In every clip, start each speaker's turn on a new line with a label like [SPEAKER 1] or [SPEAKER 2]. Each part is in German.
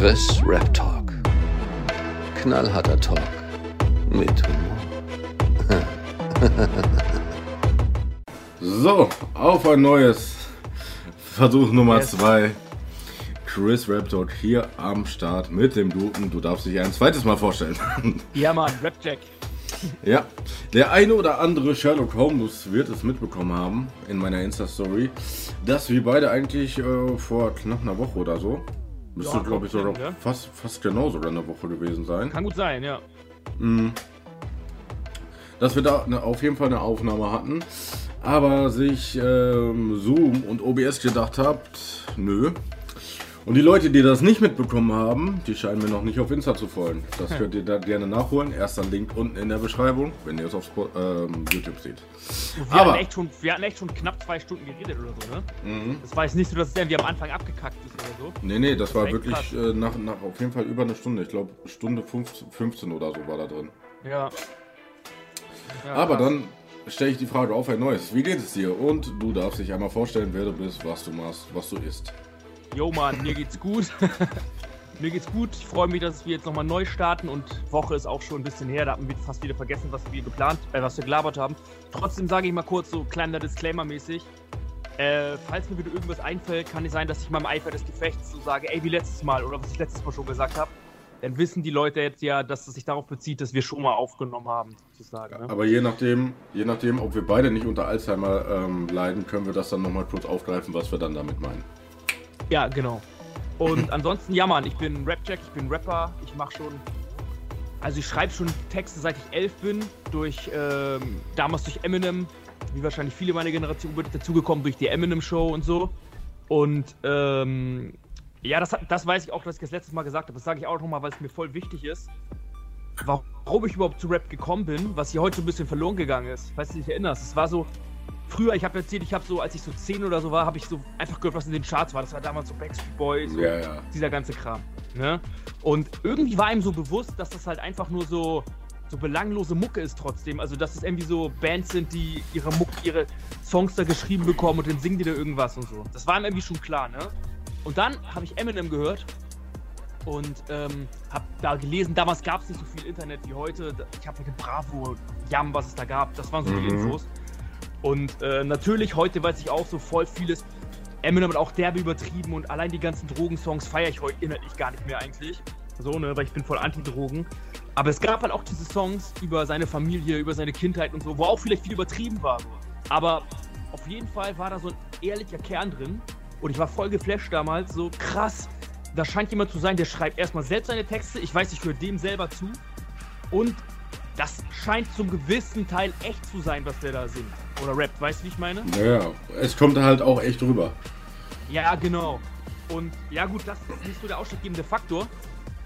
[SPEAKER 1] Chris Rap Talk. Knallharter Talk mit Humor.
[SPEAKER 2] So, auf ein neues Versuch Nummer
[SPEAKER 3] Yes.
[SPEAKER 2] 2. Chris Rap Talk hier am Start mit dem Duden. Du darfst dich ein zweites Mal vorstellen.
[SPEAKER 3] Ja, Mann, Rapjack.
[SPEAKER 2] ja, der eine oder andere Sherlock Holmes wird es mitbekommen haben in meiner Insta-Story, dass wir beide eigentlich äh, vor knapp einer Woche oder so, müsste
[SPEAKER 3] Ja,
[SPEAKER 2] glaube ich sogar
[SPEAKER 3] ja.
[SPEAKER 2] fast, fast genauso eine Woche gewesen sein,
[SPEAKER 3] Kann gut sein, ja.
[SPEAKER 2] dass wir da eine, auf jeden Fall eine Aufnahme hatten, aber sich ähm, Zoom und OBS gedacht habt, nö. Und die Leute, die das nicht mitbekommen haben, die scheinen mir noch nicht auf Insta zu folgen. Das könnt ihr da gerne nachholen. Erster Link unten in der Beschreibung, wenn ihr es auf ähm, YouTube seht.
[SPEAKER 3] Und wir,
[SPEAKER 2] Aber-
[SPEAKER 3] hatten echt schon, wir hatten echt schon knapp zwei Stunden geredet oder so, ne?
[SPEAKER 2] Mhm.
[SPEAKER 3] Das war jetzt nicht so, dass es irgendwie am Anfang abgekackt ist so.
[SPEAKER 2] Nee, nee, das war wirklich äh, nach, nach auf jeden Fall über eine Stunde. Ich glaube, Stunde 15, 15 oder so war da drin.
[SPEAKER 3] Ja. ja
[SPEAKER 2] Aber
[SPEAKER 3] krass.
[SPEAKER 2] dann stelle ich die Frage auf ein neues. Wie geht es dir? Und du darfst dich einmal vorstellen, wer du bist, was du machst, was du isst.
[SPEAKER 3] Jo, Mann, mir geht's gut. mir geht's gut. Ich freue mich, dass wir jetzt nochmal neu starten und Woche ist auch schon ein bisschen her. Da hatten wir fast wieder vergessen, was wir geplant, äh, was wir gelabert haben. Trotzdem sage ich mal kurz so kleiner Disclaimer-mäßig. Äh, falls mir wieder irgendwas einfällt, kann es sein, dass ich im Eifer des Gefechts so sage, ey, wie letztes Mal oder was ich letztes Mal schon gesagt habe. Dann wissen die Leute jetzt ja, dass es sich darauf bezieht, dass wir schon mal aufgenommen haben, sozusagen. Ne?
[SPEAKER 2] Aber je nachdem, je nachdem, ob wir beide nicht unter Alzheimer ähm, leiden, können wir das dann nochmal kurz aufgreifen, was wir dann damit meinen.
[SPEAKER 3] Ja, genau. Und ansonsten, ja, Mann, ich bin Rapjack, ich bin Rapper, ich mache schon. Also, ich schreibe schon Texte seit ich elf bin, durch, ähm, damals durch Eminem, wie wahrscheinlich viele meiner Generation dazugekommen durch die Eminem-Show und so. Und, ähm, ja, das, das weiß ich auch, dass ich das letztes Mal gesagt habe. Das sage ich auch nochmal, weil es mir voll wichtig ist. Warum ich überhaupt zu Rap gekommen bin, was hier heute so ein bisschen verloren gegangen ist. Falls du dich erinnerst, es war so, früher, ich habe erzählt, ich habe so, als ich so 10 oder so war, habe ich so einfach gehört, was in den Charts war. Das war damals so Backstreet Boys, so
[SPEAKER 2] Ja, ja.
[SPEAKER 3] dieser ganze Kram. Ne? Und irgendwie war ihm so bewusst, dass das halt einfach nur so, so belanglose Mucke ist trotzdem. Also, dass es irgendwie so Bands sind, die ihre Mucke, ihre Songs da geschrieben bekommen und dann singen die da irgendwas und so. Das war ihm irgendwie schon klar, ne? Und dann habe ich Eminem gehört und ähm, habe da gelesen, damals gab es nicht so viel Internet wie heute. Ich habe mit Bravo, Yam, was es da gab, das waren so die
[SPEAKER 2] Mhm.
[SPEAKER 3] Infos. Und äh, natürlich, heute weiß ich auch so voll vieles. Eminem hat auch derbe übertrieben und allein die ganzen Drogensongs feiere ich heute inhaltlich gar nicht mehr eigentlich. So, ne, weil ich bin voll Anti-Drogen. Aber es gab halt auch diese Songs über seine Familie, über seine Kindheit und so, wo auch vielleicht viel übertrieben war. Aber auf jeden Fall war da so ein ehrlicher Kern drin. Und ich war voll geflasht damals, so krass. Da scheint jemand zu sein, der schreibt erstmal selbst seine Texte. Ich weiß, ich höre dem selber zu. Und das scheint zum gewissen Teil echt zu sein, was der da singt. Oder rappt, weißt du, wie ich meine?
[SPEAKER 2] Ja, es kommt halt auch echt rüber.
[SPEAKER 3] Ja, genau. Und ja gut, das ist nicht so der ausschlaggebende Faktor,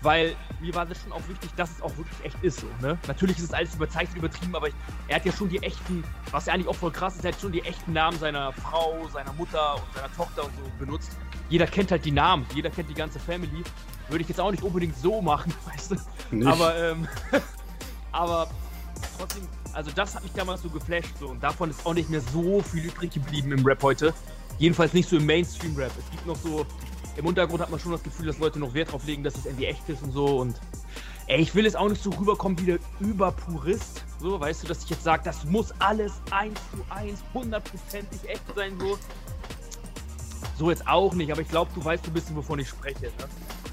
[SPEAKER 3] weil mir war das schon auch wichtig, dass es auch wirklich echt ist so, ne? Natürlich ist es alles überzeichnet, übertrieben, aber ich, er hat ja schon die echten, was ja eigentlich auch voll krass ist, er hat schon die echten Namen seiner Frau, seiner Mutter und seiner Tochter und so benutzt. Jeder kennt halt die Namen, jeder kennt die ganze Family. Würde ich jetzt auch nicht unbedingt so machen, weißt du?
[SPEAKER 2] Nicht?
[SPEAKER 3] Aber, ähm, aber trotzdem, also das hat mich damals so geflasht so und davon ist auch nicht mehr so viel übrig geblieben im Rap heute. Jedenfalls nicht so im Mainstream-Rap. Es gibt noch so, im Untergrund hat man schon das Gefühl, dass Leute noch Wert drauf legen, dass es irgendwie echt ist und so und ey, ich will jetzt auch nicht so rüberkommen wie der Überpurist, so, weißt du, dass ich jetzt sage, das muss alles eins zu eins, hundertprozentig echt sein, so. So jetzt auch nicht, aber ich glaube, du weißt ein bisschen, wovon ich spreche, ne?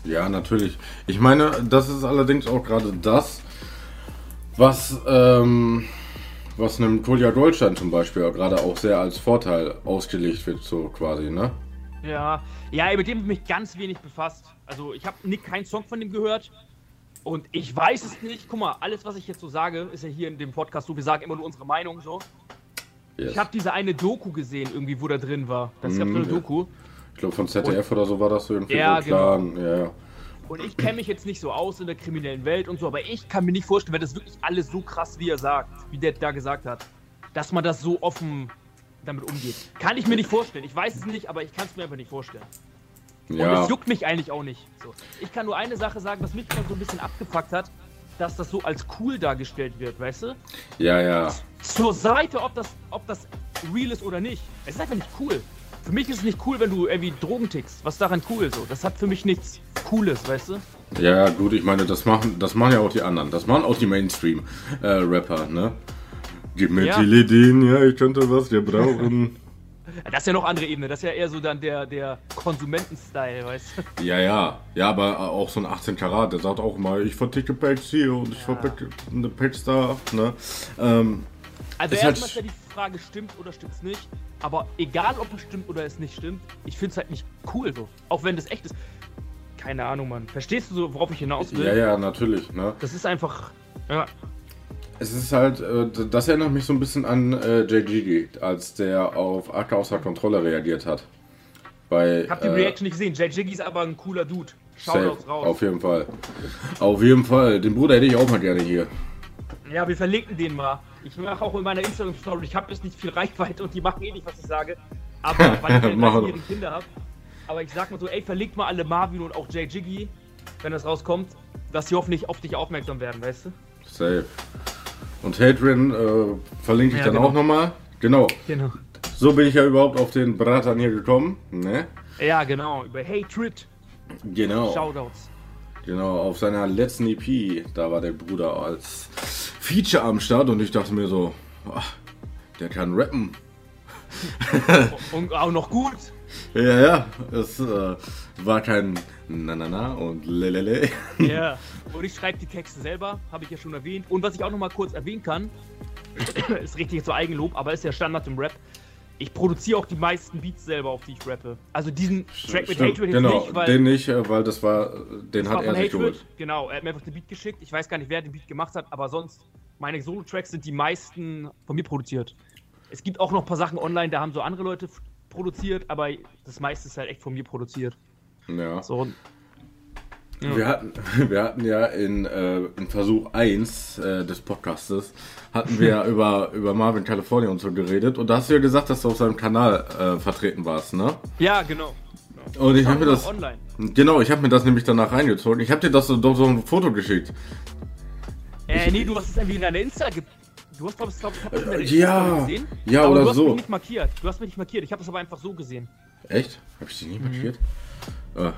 [SPEAKER 2] Ja, natürlich. Ich meine, das ist allerdings auch gerade das, was, ähm, was einem Kolja Goldstein zum Beispiel gerade auch sehr als Vorteil ausgelegt wird, so quasi, ne?
[SPEAKER 3] Ja, ja, mit dem habe ich mich ganz wenig befasst. Also ich habe nicht keinen Song von dem gehört und ich weiß es nicht. Guck mal, alles, was ich jetzt so sage, ist ja hier in dem Podcast so, wir sagen immer nur unsere Meinung so.
[SPEAKER 2] Yes.
[SPEAKER 3] Ich habe diese eine Doku gesehen, irgendwie, wo da drin war. Das gab so
[SPEAKER 2] Mhm,
[SPEAKER 3] eine
[SPEAKER 2] ja.
[SPEAKER 3] Doku.
[SPEAKER 2] Ich glaube von ZDF oder so war das so irgendwie
[SPEAKER 3] Ja,
[SPEAKER 2] so Clan. Ja, ja.
[SPEAKER 3] Und ich kenne mich jetzt nicht so aus in der kriminellen Welt und so, aber ich kann mir nicht vorstellen, wenn das wirklich alles so krass, wie er sagt, wie der da gesagt hat, dass man das so offen damit umgeht. Kann ich mir nicht vorstellen. Ich weiß es nicht, aber ich kann es mir einfach nicht vorstellen. Und
[SPEAKER 2] Ja,
[SPEAKER 3] es juckt mich eigentlich auch nicht. So. Ich kann nur eine Sache sagen, was mich so ein bisschen abgefuckt hat, dass das so als cool dargestellt wird, weißt du?
[SPEAKER 2] ja, ja.
[SPEAKER 3] Zur Seite, ob das, ob das real ist oder nicht. Es ist einfach nicht cool. für mich ist es nicht cool, wenn du irgendwie Drogen tickst. Was ist daran cool so? Das hat für mich nichts Cooles, weißt du?
[SPEAKER 2] Ja, gut, ich meine, das machen, das machen ja auch die anderen. Das machen auch die Mainstream-Rapper, ne? Gib mir
[SPEAKER 3] Ja.
[SPEAKER 2] Tilidin, ja, ich könnte was gebrauchen.
[SPEAKER 3] Das ist ja noch andere Ebene. Das ist ja eher so dann der, der Konsumenten-Style, weißt du?
[SPEAKER 2] ja, ja. Ja, aber auch so ein 18 Karat, der sagt auch mal, ich verticke Packs hier und ich verticke eine Packs da, ne? Ähm,
[SPEAKER 3] Also
[SPEAKER 2] Ist halt
[SPEAKER 3] erstmal ist ja die Frage, stimmt oder stimmt's nicht. Aber egal, ob es stimmt oder es nicht stimmt, ich finde es halt nicht cool so. Auch wenn das echt ist. Keine Ahnung, Mann. Verstehst du so, worauf ich hinaus will?
[SPEAKER 2] ja, ja, natürlich, ne?
[SPEAKER 3] Das ist einfach. Ja,
[SPEAKER 2] Es ist halt, äh, das erinnert mich so ein bisschen an äh, Gigi, als der auf Acker außer Kontrolle reagiert hat. Bei,
[SPEAKER 3] ich hab die
[SPEAKER 2] äh,
[SPEAKER 3] Reaction nicht gesehen. Jiggy ist aber ein cooler Dude. Shoutouts
[SPEAKER 2] Safe,
[SPEAKER 3] raus.
[SPEAKER 2] auf jeden Fall. Auf jeden Fall. Den Bruder hätte ich auch mal gerne hier.
[SPEAKER 3] Ja, wir verlinken den mal. Ich mache auch in meiner Instagram-Story, ich habe jetzt nicht viel Reichweite und die machen eh nicht, was ich sage. Aber weil ich
[SPEAKER 2] Machen.
[SPEAKER 3] 13-jährigen Kinder habe. Aber ich sag mal so, ey, verlinkt mal alle Marvin und auch Jiggy, wenn das rauskommt, dass sie hoffentlich auf dich aufmerksam werden, weißt du?
[SPEAKER 2] Safe. Und Hadrian äh, verlinke ich
[SPEAKER 3] Ja,
[SPEAKER 2] dann
[SPEAKER 3] genau.
[SPEAKER 2] auch nochmal. Genau.
[SPEAKER 3] Genau.
[SPEAKER 2] So bin ich ja überhaupt auf den Bratan hier gekommen. Ne?
[SPEAKER 3] Ja, genau. Über Hatred.
[SPEAKER 2] Genau.
[SPEAKER 3] Shoutouts.
[SPEAKER 2] Genau, auf seiner letzten EP, da war der Bruder als Feature am Start und ich dachte mir so, ach, der kann rappen.
[SPEAKER 3] Und auch noch gut.
[SPEAKER 2] Ja, ja, es äh, war kein Na Na Na und Lelele.
[SPEAKER 3] Ja. Und ich schreibe die Texte selber, habe ich ja schon erwähnt. Und was ich auch noch mal kurz erwähnen kann, ist richtig so Eigenlob, aber ist ja Standard im Rap. Ich produziere auch die meisten Beats selber, auf die ich rappe. Also diesen Track mit
[SPEAKER 2] Stimmt,
[SPEAKER 3] Hatred jetzt
[SPEAKER 2] genau,
[SPEAKER 3] nicht, weil
[SPEAKER 2] den nicht, äh, weil das war, den
[SPEAKER 3] das
[SPEAKER 2] hat
[SPEAKER 3] war
[SPEAKER 2] er sich geholt.
[SPEAKER 3] Genau, er hat mir einfach den Beat geschickt. Ich weiß gar nicht, wer den Beat gemacht hat, aber sonst, meine Solo-Tracks sind die meisten von mir produziert. Es gibt auch noch ein paar Sachen online, da haben so andere Leute produziert, aber das meiste ist halt echt von mir produziert.
[SPEAKER 2] Ja.
[SPEAKER 3] So, Ja.
[SPEAKER 2] Wir, hatten, wir hatten ja in, äh, in Versuch 1 äh, des Podcastes, hatten wir ja über, über Marvin California und so geredet und da hast du ja gesagt, dass du auf seinem Kanal äh, vertreten warst, ne?
[SPEAKER 3] ja, genau.
[SPEAKER 2] Und ich habe mir das,
[SPEAKER 3] online.
[SPEAKER 2] genau, ich habe mir das nämlich danach reingezogen. Ich habe dir das so, doch so ein Foto geschickt.
[SPEAKER 3] Äh, nee, du hast es irgendwie in deiner Insta Du hast, glaube ich, glaub, ich hab das in deiner
[SPEAKER 2] Ja,
[SPEAKER 3] gesehen.
[SPEAKER 2] ja, oder
[SPEAKER 3] du hast
[SPEAKER 2] so.
[SPEAKER 3] mich nicht markiert. Du hast mich nicht markiert. Ich habe es aber einfach so gesehen.
[SPEAKER 2] Echt? Habe ich dich
[SPEAKER 3] Mhm.
[SPEAKER 2] nicht markiert? Ah,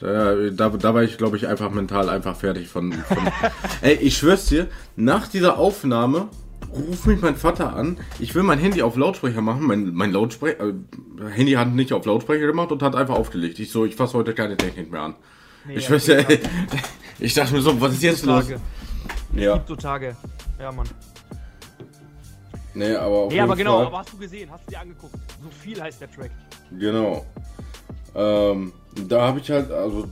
[SPEAKER 2] da, da, da war ich, glaube ich, einfach mental einfach fertig von. von Ey, ich schwör's dir, nach dieser Aufnahme ruft mich mein Vater an. Ich will mein Handy auf Lautsprecher machen. Mein, mein Lautsprecher, äh, Handy hat nicht auf Lautsprecher gemacht und hat einfach aufgelegt. Ich so, ich fasse heute keine Technik mehr an.
[SPEAKER 3] Nee,
[SPEAKER 2] ich
[SPEAKER 3] ja,
[SPEAKER 2] schwör's dir, ey, ich dachte mir so, was ist jetzt los?
[SPEAKER 3] Tage.
[SPEAKER 2] Ja,
[SPEAKER 3] Gibt so Tage. Ja, Mann.
[SPEAKER 2] Nee, aber auf
[SPEAKER 3] Nee,
[SPEAKER 2] jeden
[SPEAKER 3] aber genau,
[SPEAKER 2] Fall.
[SPEAKER 3] aber hast du gesehen, hast du dir angeguckt. So viel heißt der Track.
[SPEAKER 2] Genau. Ähm, da habe ich halt, also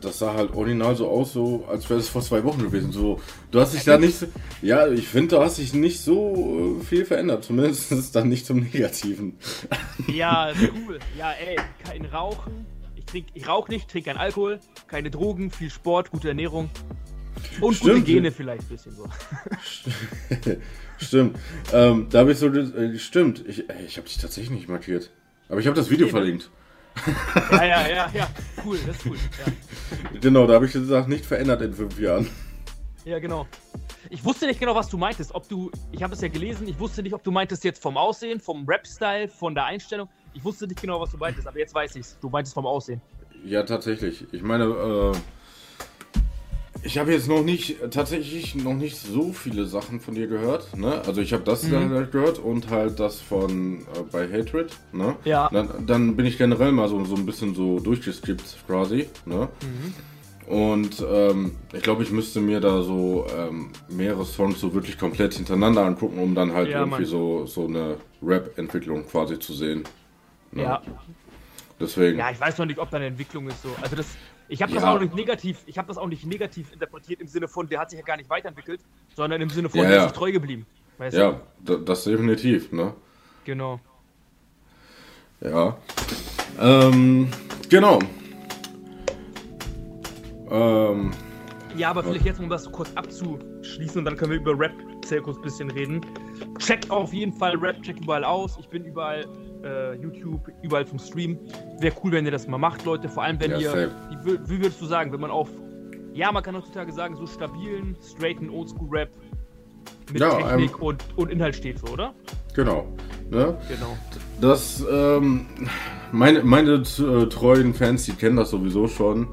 [SPEAKER 2] das sah halt original so aus, so als wäre es vor zwei Wochen gewesen. So, du hast dich da nicht, so- ja, ich finde, da hast dich nicht so äh, viel verändert, zumindest ist es dann nicht zum Negativen.
[SPEAKER 3] Ja, cool. Ja, ey, kein Rauchen. Ich trink, ich rauche nicht, trinke keinen Alkohol, keine Drogen, viel Sport, gute Ernährung. Und gute
[SPEAKER 2] Stimmt.
[SPEAKER 3] Gene vielleicht ein bisschen so.
[SPEAKER 2] stimmt. Ähm, da habe ich so, äh, stimmt. Ich, ey, ich habe dich tatsächlich nicht markiert. Aber ich habe das Video
[SPEAKER 3] Nee, ne?
[SPEAKER 2] verlinkt.
[SPEAKER 3] Ja, ja, ja, ja. Cool, das ist cool. Ja.
[SPEAKER 2] Genau, da habe ich gesagt, nicht verändert in fünf Jahren.
[SPEAKER 3] Ja, genau. Ich wusste nicht genau, was du meintest. Ob du, ich habe es ja gelesen, ich wusste nicht, ob du meintest jetzt vom Aussehen, vom Rap-Style, von der Einstellung. Ich wusste nicht genau, was du meintest, aber jetzt weiß ich's. Du meintest vom Aussehen.
[SPEAKER 2] Ja, tatsächlich. Ich meine, äh, ich habe jetzt noch nicht, tatsächlich noch nicht so viele Sachen von dir gehört. Ne? Also ich habe das dann halt gehört und halt das von äh, bei Hatred. Ne?
[SPEAKER 3] Ja.
[SPEAKER 2] Dann, dann bin ich generell mal so, so ein bisschen so durchgeskippt quasi. Ne? Und ähm, ich glaube, ich müsste mir da so ähm, mehrere Songs so wirklich komplett hintereinander angucken, um dann halt
[SPEAKER 3] Ja,
[SPEAKER 2] irgendwie
[SPEAKER 3] Mann.
[SPEAKER 2] so, so eine Rap-Entwicklung quasi zu sehen. Ne?
[SPEAKER 3] Ja.
[SPEAKER 2] Deswegen.
[SPEAKER 3] Ja, ich weiß noch nicht, ob da eine Entwicklung ist so. Also das, ich habe das
[SPEAKER 2] Ja.
[SPEAKER 3] auch nicht negativ, ich habe das auch nicht negativ interpretiert im Sinne von, der hat sich ja gar nicht weiterentwickelt, sondern im Sinne von,
[SPEAKER 2] Ja,
[SPEAKER 3] der ist sich treu geblieben. Weißt
[SPEAKER 2] Ja, da, das definitiv, ne?
[SPEAKER 3] du? Genau.
[SPEAKER 2] Ja. Ähm, genau. Ähm,
[SPEAKER 3] Ja, aber vielleicht jetzt, um das kurz abzuschließen und dann können wir über Rap-Zirkus ein bisschen reden. Checkt auf jeden Fall Rap-Check überall aus. Ich bin überall, äh, YouTube, überall zum Stream. Wäre cool, wenn ihr das mal macht, Leute. Vor allem, wenn
[SPEAKER 2] Ja,
[SPEAKER 3] ihr, wie, wie würdest du sagen, wenn man auf, ja, man kann heutzutage sagen, so stabilen, straighten Oldschool-Rap mit
[SPEAKER 2] Ja,
[SPEAKER 3] Technik
[SPEAKER 2] ähm,
[SPEAKER 3] und, und Inhalt steht so, oder?
[SPEAKER 2] genau. Ne?
[SPEAKER 3] Genau.
[SPEAKER 2] Das, ähm, meine, meine äh, treuen Fans, die kennen das sowieso schon.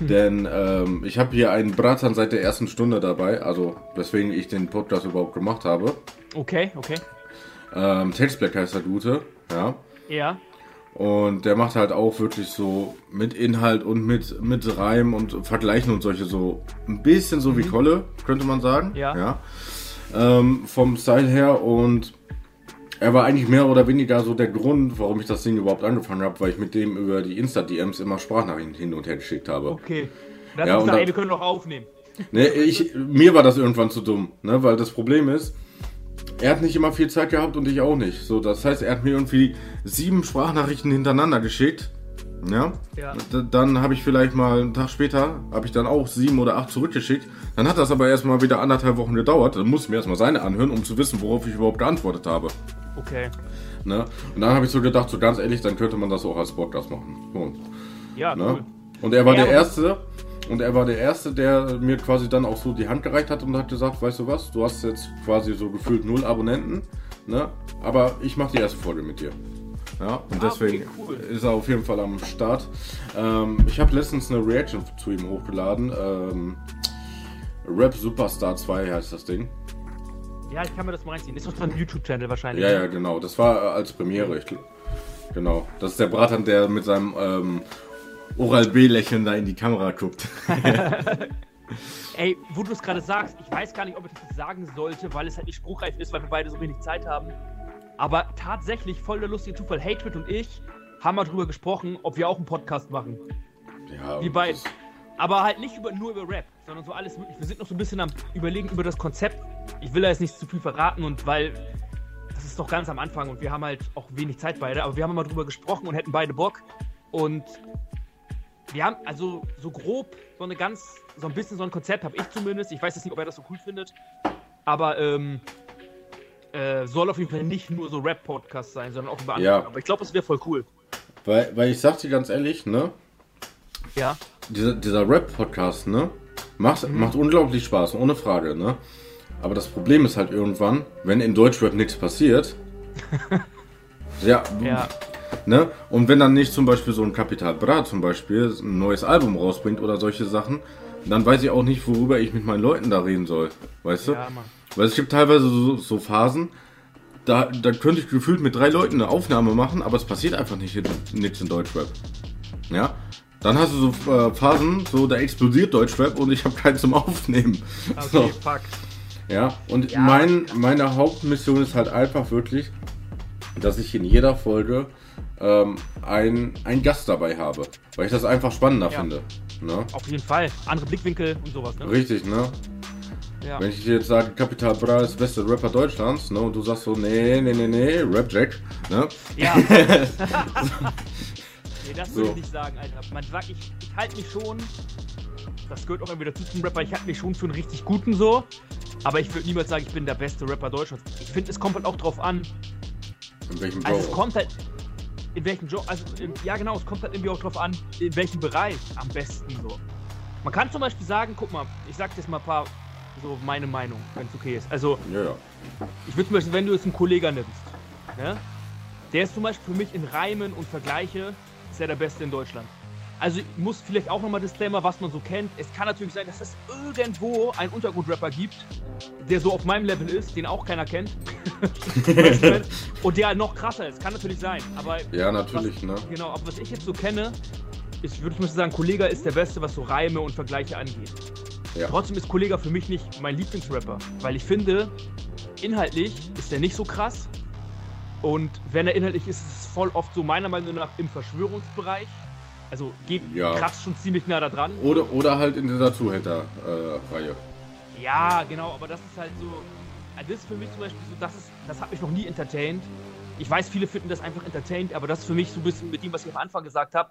[SPEAKER 2] Denn ähm, ich habe hier einen Bratan seit der ersten Stunde dabei, also weswegen ich den Podcast überhaupt gemacht habe.
[SPEAKER 3] Okay, okay.
[SPEAKER 2] Ähm, Tex Black heißt der Gute, ja.
[SPEAKER 3] Ja.
[SPEAKER 2] Und der macht halt auch wirklich so mit Inhalt und mit, mit Reim und Vergleichen und solche so ein bisschen so wie Kolle, könnte man sagen.
[SPEAKER 3] Ja.
[SPEAKER 2] Ähm, vom Style her und er war eigentlich mehr oder weniger so der Grund, warum ich das Ding überhaupt angefangen habe, weil ich mit dem über die Insta-DMs immer Sprachnachrichten hin und her geschickt habe.
[SPEAKER 3] Okay. Dann
[SPEAKER 2] Ja,
[SPEAKER 3] ja,
[SPEAKER 2] und
[SPEAKER 3] gesagt, ey, wir können noch aufnehmen.
[SPEAKER 2] Ne, ich, mir war das irgendwann zu dumm, ne, weil das Problem ist, er hat nicht immer viel Zeit gehabt und ich auch nicht. So, das heißt, er hat mir irgendwie sieben Sprachnachrichten hintereinander geschickt. Ja.
[SPEAKER 3] Ja.
[SPEAKER 2] Dann habe ich vielleicht mal einen Tag später, habe ich dann auch sieben oder acht zurückgeschickt. Dann hat das aber erstmal wieder anderthalb Wochen gedauert. Dann musste ich mir erstmal seine anhören, um zu wissen, worauf ich überhaupt geantwortet habe.
[SPEAKER 3] Okay.
[SPEAKER 2] Ne? Und dann habe ich so gedacht, so ganz ehrlich, dann könnte man das auch als Podcast machen. So.
[SPEAKER 3] Ja,
[SPEAKER 2] Ne?
[SPEAKER 3] cool.
[SPEAKER 2] Und er war
[SPEAKER 3] Ja,
[SPEAKER 2] der Erste, und er war der Erste, der mir quasi dann auch so die Hand gereicht hat und hat gesagt, weißt du was, du hast jetzt quasi so gefühlt null Abonnenten, ne? Aber ich mache die erste Folge mit dir. Ja, und
[SPEAKER 3] Ah,
[SPEAKER 2] deswegen
[SPEAKER 3] okay, cool.
[SPEAKER 2] ist er auf jeden Fall am Start. Ähm, ich habe letztens eine Reaction zu ihm hochgeladen. Ähm, Rap Superstar 2 heißt das Ding.
[SPEAKER 3] Ja, ich kann mir das mal reinziehen. Ist doch ein YouTube-Channel wahrscheinlich.
[SPEAKER 2] Ja,
[SPEAKER 3] ne?
[SPEAKER 2] ja, genau. Das war äh, als Premiere. Ich, genau. Das ist der Bratan, der mit seinem ähm, Oral-B-Lächeln da in die Kamera guckt.
[SPEAKER 3] Ey, wo du es gerade sagst, ich weiß gar nicht, ob ich das sagen sollte, weil es halt nicht spruchreif ist, weil wir beide so wenig Zeit haben. Aber tatsächlich, voll der lustige Zufall, Hatred und ich haben mal drüber gesprochen, ob wir auch einen Podcast machen.
[SPEAKER 2] Ja,
[SPEAKER 3] Wir beide. Aber halt nicht über, nur über Rap, sondern so alles mögliche. Wir sind noch so ein bisschen am Überlegen über das Konzept. Ich will da jetzt nicht zu viel verraten und weil das ist doch ganz am Anfang und wir haben halt auch wenig Zeit beide, aber wir haben mal drüber gesprochen und hätten beide Bock. Und wir haben also so grob so eine ganz, so ein bisschen so ein Konzept, habe ich zumindest. Ich weiß jetzt nicht, ob er das so cool findet. Aber ähm, äh, soll auf jeden Fall nicht nur so Rap-Podcast sein, sondern auch über andere.
[SPEAKER 2] Ja.
[SPEAKER 3] Aber ich glaube, es wäre voll cool.
[SPEAKER 2] Weil, weil ich sag dir ganz ehrlich, ne?
[SPEAKER 3] Ja.
[SPEAKER 2] Dieser, dieser Rap-Podcast, ne? Macht,
[SPEAKER 3] Mhm.
[SPEAKER 2] macht unglaublich Spaß, ohne Frage, ne? Aber das Problem ist halt irgendwann, wenn in Deutschrap nichts passiert. ja,
[SPEAKER 3] Ja.
[SPEAKER 2] Ne? Und wenn dann nicht zum Beispiel so ein Capital Bra zum Beispiel ein neues Album rausbringt oder solche Sachen, dann weiß ich auch nicht, worüber ich mit meinen Leuten da reden soll. Weißt du?
[SPEAKER 3] Ja, Mann.
[SPEAKER 2] Weil es gibt teilweise so, so Phasen, da, da könnte ich gefühlt mit drei Leuten eine Aufnahme machen, aber es passiert einfach nicht in, nichts in Deutschrap. Ja? Dann hast du so äh, Phasen, so da explodiert Deutschrap und ich habe keinen zum Aufnehmen.
[SPEAKER 3] Okay,
[SPEAKER 2] So,
[SPEAKER 3] fuck.
[SPEAKER 2] ja, und
[SPEAKER 3] Ja.
[SPEAKER 2] mein, meine Hauptmission ist halt einfach wirklich, dass ich in jeder Folge ähm, ein- einen Gast dabei habe. Weil ich das einfach spannender
[SPEAKER 3] Ja.
[SPEAKER 2] finde. Ne?
[SPEAKER 3] Auf jeden Fall. Andere Blickwinkel und sowas, ne?
[SPEAKER 2] Richtig, ne?
[SPEAKER 3] Ja.
[SPEAKER 2] Wenn ich dir jetzt sage, Capital Bra ist beste Rapper Deutschlands, ne, und du sagst so, nee, nee, nee, nee, Rap Jack, ne?
[SPEAKER 3] Ja. nee, das würde
[SPEAKER 2] So.
[SPEAKER 3] ich nicht sagen, Alter. Man sagt, ich, ich halte mich schon, das gehört auch irgendwie dazu zum Rapper, ich halte mich schon für einen richtig guten so, aber ich würde niemals sagen, ich bin der beste Rapper Deutschlands. Ich finde, es kommt halt auch drauf an,
[SPEAKER 2] In welchem
[SPEAKER 3] also es
[SPEAKER 2] Genre?
[SPEAKER 3] kommt halt, in welchem Job, also im, ja genau, es kommt halt irgendwie auch drauf an, in welchem Bereich am besten so. Man kann zum Beispiel sagen, guck mal, ich sag jetzt mal ein paar, so meine Meinung, wenn es okay ist. Also,
[SPEAKER 2] Ja, ja.
[SPEAKER 3] Ich würde zum Beispiel, wenn du jetzt einen Kollegen nimmst, ne? der ist zum Beispiel für mich in Reimen und Vergleiche ist er der Beste in Deutschland. Also ich muss vielleicht auch nochmal Disclaimer, was man so kennt. Es kann natürlich sein, dass es irgendwo einen Untergrundrapper gibt, der so auf meinem Level ist, den auch keiner kennt. Und der noch krasser ist. Kann natürlich sein. Aber
[SPEAKER 2] Ja, natürlich,
[SPEAKER 3] was,
[SPEAKER 2] ne?
[SPEAKER 3] Genau, aber was ich jetzt so kenne, ist, würde ich mal sagen, Kollega ist der Beste, was so Reime und Vergleiche angeht.
[SPEAKER 2] Ja.
[SPEAKER 3] Trotzdem ist Kollega für mich nicht mein Lieblingsrapper, weil ich finde, inhaltlich ist er nicht so krass. Und wenn er inhaltlich ist, ist es voll oft so meiner Meinung nach im Verschwörungsbereich. Also geht
[SPEAKER 2] Ja.
[SPEAKER 3] kratzt schon ziemlich nah da dran.
[SPEAKER 2] Oder, oder halt in dieser Zuhälter-Reihe.
[SPEAKER 3] Ja, genau, aber das ist halt so. äh, Das ist für mich zum Beispiel so, das, ist, das hat mich noch nie entertained. Ich weiß, viele finden das einfach entertained, aber das ist für mich so ein bisschen mit dem, was ich am Anfang gesagt habe.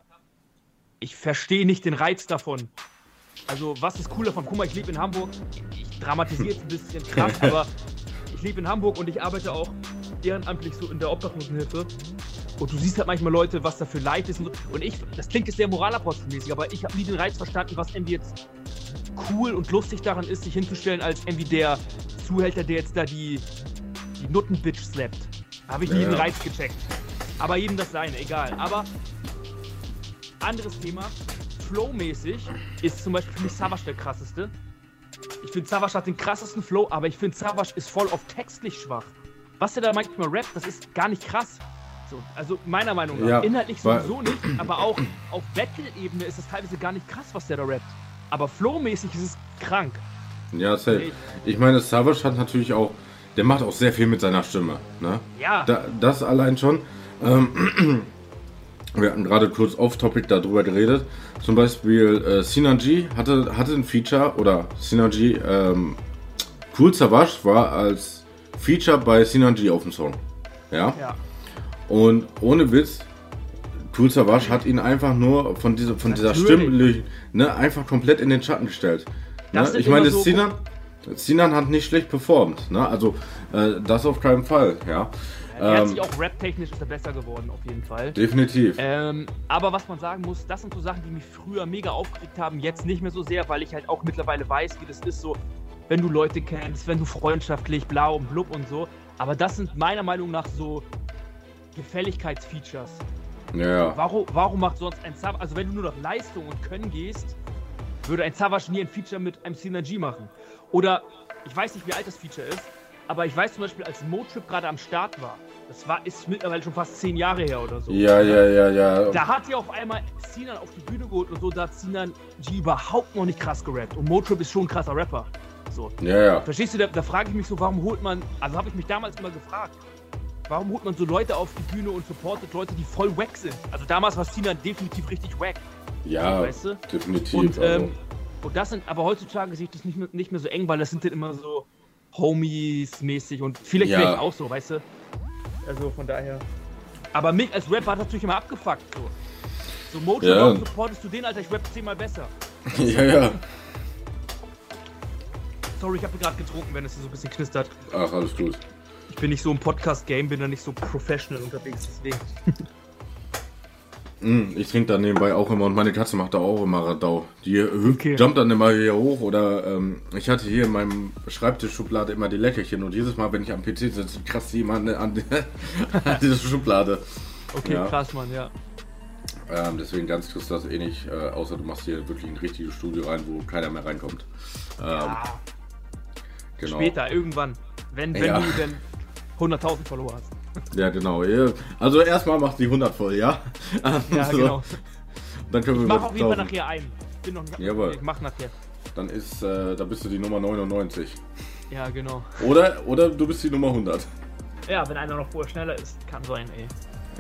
[SPEAKER 3] Ich verstehe nicht den Reiz davon. Also, was ist cool davon? Guck mal, ich lebe in Hamburg. Ich dramatisiere jetzt ein bisschen krass, aber ich lebe in Hamburg und ich arbeite auch ehrenamtlich so in der Obdachlosenhilfe. Und du siehst halt manchmal Leute, was da für Leid ist. Und, so. und ich, das klingt jetzt sehr moralapostelmäßig, aber ich habe nie den Reiz verstanden, was irgendwie jetzt cool und lustig daran ist, sich hinzustellen als irgendwie der Zuhälter, der jetzt da die, die Nuttenbitch slappt. Habe ich nie
[SPEAKER 2] Ja.
[SPEAKER 3] den Reiz gecheckt. Aber jedem das seine, egal. Aber anderes Thema. Flow-mäßig ist zum Beispiel für mich Savage der krasseste. Ich finde Savage hat den krassesten Flow, aber ich finde Savage ist voll auf textlich schwach. Was der da manchmal rappt, das ist gar nicht krass. So, also meiner Meinung nach.
[SPEAKER 2] Ja,
[SPEAKER 3] Inhaltlich sowieso nicht, aber auch auf Battle-Ebene ist das teilweise gar nicht krass, was der da rappt. Aber Flow-mäßig ist es krank.
[SPEAKER 2] Ja, safe. Ich meine, Savage hat natürlich auch, der macht auch sehr viel mit seiner Stimme. Ne?
[SPEAKER 3] Ja,
[SPEAKER 2] Da, das allein schon. Ähm, wir hatten gerade kurz off-topic darüber geredet. Zum Beispiel äh, Synergy hatte, hatte ein Feature oder Synergy, ähm, Cool Savage war als Feature bei Synergy auf dem Song. Ja.
[SPEAKER 3] ja.
[SPEAKER 2] Und ohne Witz, Cool Savage hat ihn einfach nur von dieser, von dieser. Stimme ne, einfach komplett in den Schatten gestellt. Ne? Ich meine,
[SPEAKER 3] so-
[SPEAKER 2] Sinan, Sinan hat nicht schlecht performt. Ne? Also, äh, das auf keinen Fall. Ja.
[SPEAKER 3] Er hat
[SPEAKER 2] Ähm,
[SPEAKER 3] sich auch rap-technisch ist er besser geworden, auf jeden Fall.
[SPEAKER 2] definitiv.
[SPEAKER 3] Ähm, aber was man sagen muss, das sind so Sachen, die mich früher mega aufgeregt haben, jetzt nicht mehr so sehr, weil ich halt auch mittlerweile weiß, wie das ist, so, wenn du Leute kennst, wenn du freundschaftlich, blau und blub und so. Aber das sind meiner Meinung nach so Gefälligkeitsfeatures.
[SPEAKER 2] ja.
[SPEAKER 3] Warum, warum macht sonst ein Savage, also wenn du nur nach Leistung und Können gehst, würde ein Savage nie ein Feature mit einem Synergy machen. Oder, ich weiß nicht, wie alt das Feature ist, aber ich weiß zum Beispiel, als Motrip gerade am Start war, das war, ist mittlerweile schon fast zehn Jahre her oder so.
[SPEAKER 2] Ja, ja, ja, ja.
[SPEAKER 3] Da hat sie auf einmal Sinan auf die Bühne geholt und so, da hat Sinan G überhaupt noch nicht krass gerappt. Und Motrip ist schon ein krasser Rapper. So.
[SPEAKER 2] Ja, ja.
[SPEAKER 3] Verstehst du, da, da frage ich mich so, warum holt man, also habe ich mich damals immer gefragt, warum holt man so Leute auf die Bühne und supportet Leute, die voll wack sind? Also damals war Sinan definitiv richtig wack.
[SPEAKER 2] Ja,
[SPEAKER 3] Weißt du?
[SPEAKER 2] definitiv.
[SPEAKER 3] Und,
[SPEAKER 2] also.
[SPEAKER 3] ähm, und das sind, aber heutzutage sehe ich das nicht mehr, nicht mehr so eng, weil das sind dann immer so Homies-mäßig und vielleicht,
[SPEAKER 2] Ja.
[SPEAKER 3] vielleicht auch so, weißt du? Also von daher. Aber mich als Rapper hat natürlich immer abgefuckt. So, so Mojo,
[SPEAKER 2] Ja.
[SPEAKER 3] warum supportest du den, Alter? Ich rap zehnmal besser.
[SPEAKER 2] ja, ja.
[SPEAKER 3] Sorry, ich habe gerade getrunken, wenn es so ein bisschen knistert.
[SPEAKER 2] Ach, alles gut.
[SPEAKER 3] Ich bin nicht so im Podcast-Game, bin da nicht so professional unterwegs, deswegen.
[SPEAKER 2] Mm, Ich trinke da nebenbei auch immer und meine Katze macht da auch immer Radau. Die hüpft,
[SPEAKER 3] Okay.
[SPEAKER 2] jumpt dann immer hier hoch oder ähm, ich hatte hier in meinem Schreibtischschublade immer die Leckerchen und jedes Mal, wenn ich am PC sitze, kratzt an, an, die- an diese Schublade.
[SPEAKER 3] Okay,
[SPEAKER 2] Ja.
[SPEAKER 3] krass, Mann, ja.
[SPEAKER 2] Ähm, deswegen ganz kriegst du das eh nicht, äh, außer du machst hier wirklich ein richtiges Studio rein, wo keiner mehr reinkommt. Ähm,
[SPEAKER 3] ja
[SPEAKER 2] genau.
[SPEAKER 3] Später, irgendwann. Wenn, wenn
[SPEAKER 2] Ja.
[SPEAKER 3] du denn 100.000 Follower hast.
[SPEAKER 2] Ja, genau. Ja. Also erstmal macht die 100 voll, ja?
[SPEAKER 3] Ja,
[SPEAKER 2] So.
[SPEAKER 3] genau.
[SPEAKER 2] Dann können wir
[SPEAKER 3] Ich mach auf jeden Fall
[SPEAKER 2] 1000.
[SPEAKER 3] nachher ein. Bin noch nicht
[SPEAKER 2] Jawohl.
[SPEAKER 3] Ich mach nachher.
[SPEAKER 2] Dann ist, äh, da bist du die Nummer 99.
[SPEAKER 3] Ja, genau.
[SPEAKER 2] Oder, oder du bist die Nummer 100.
[SPEAKER 3] Ja, wenn einer noch vorher schneller ist, kann sein, ey.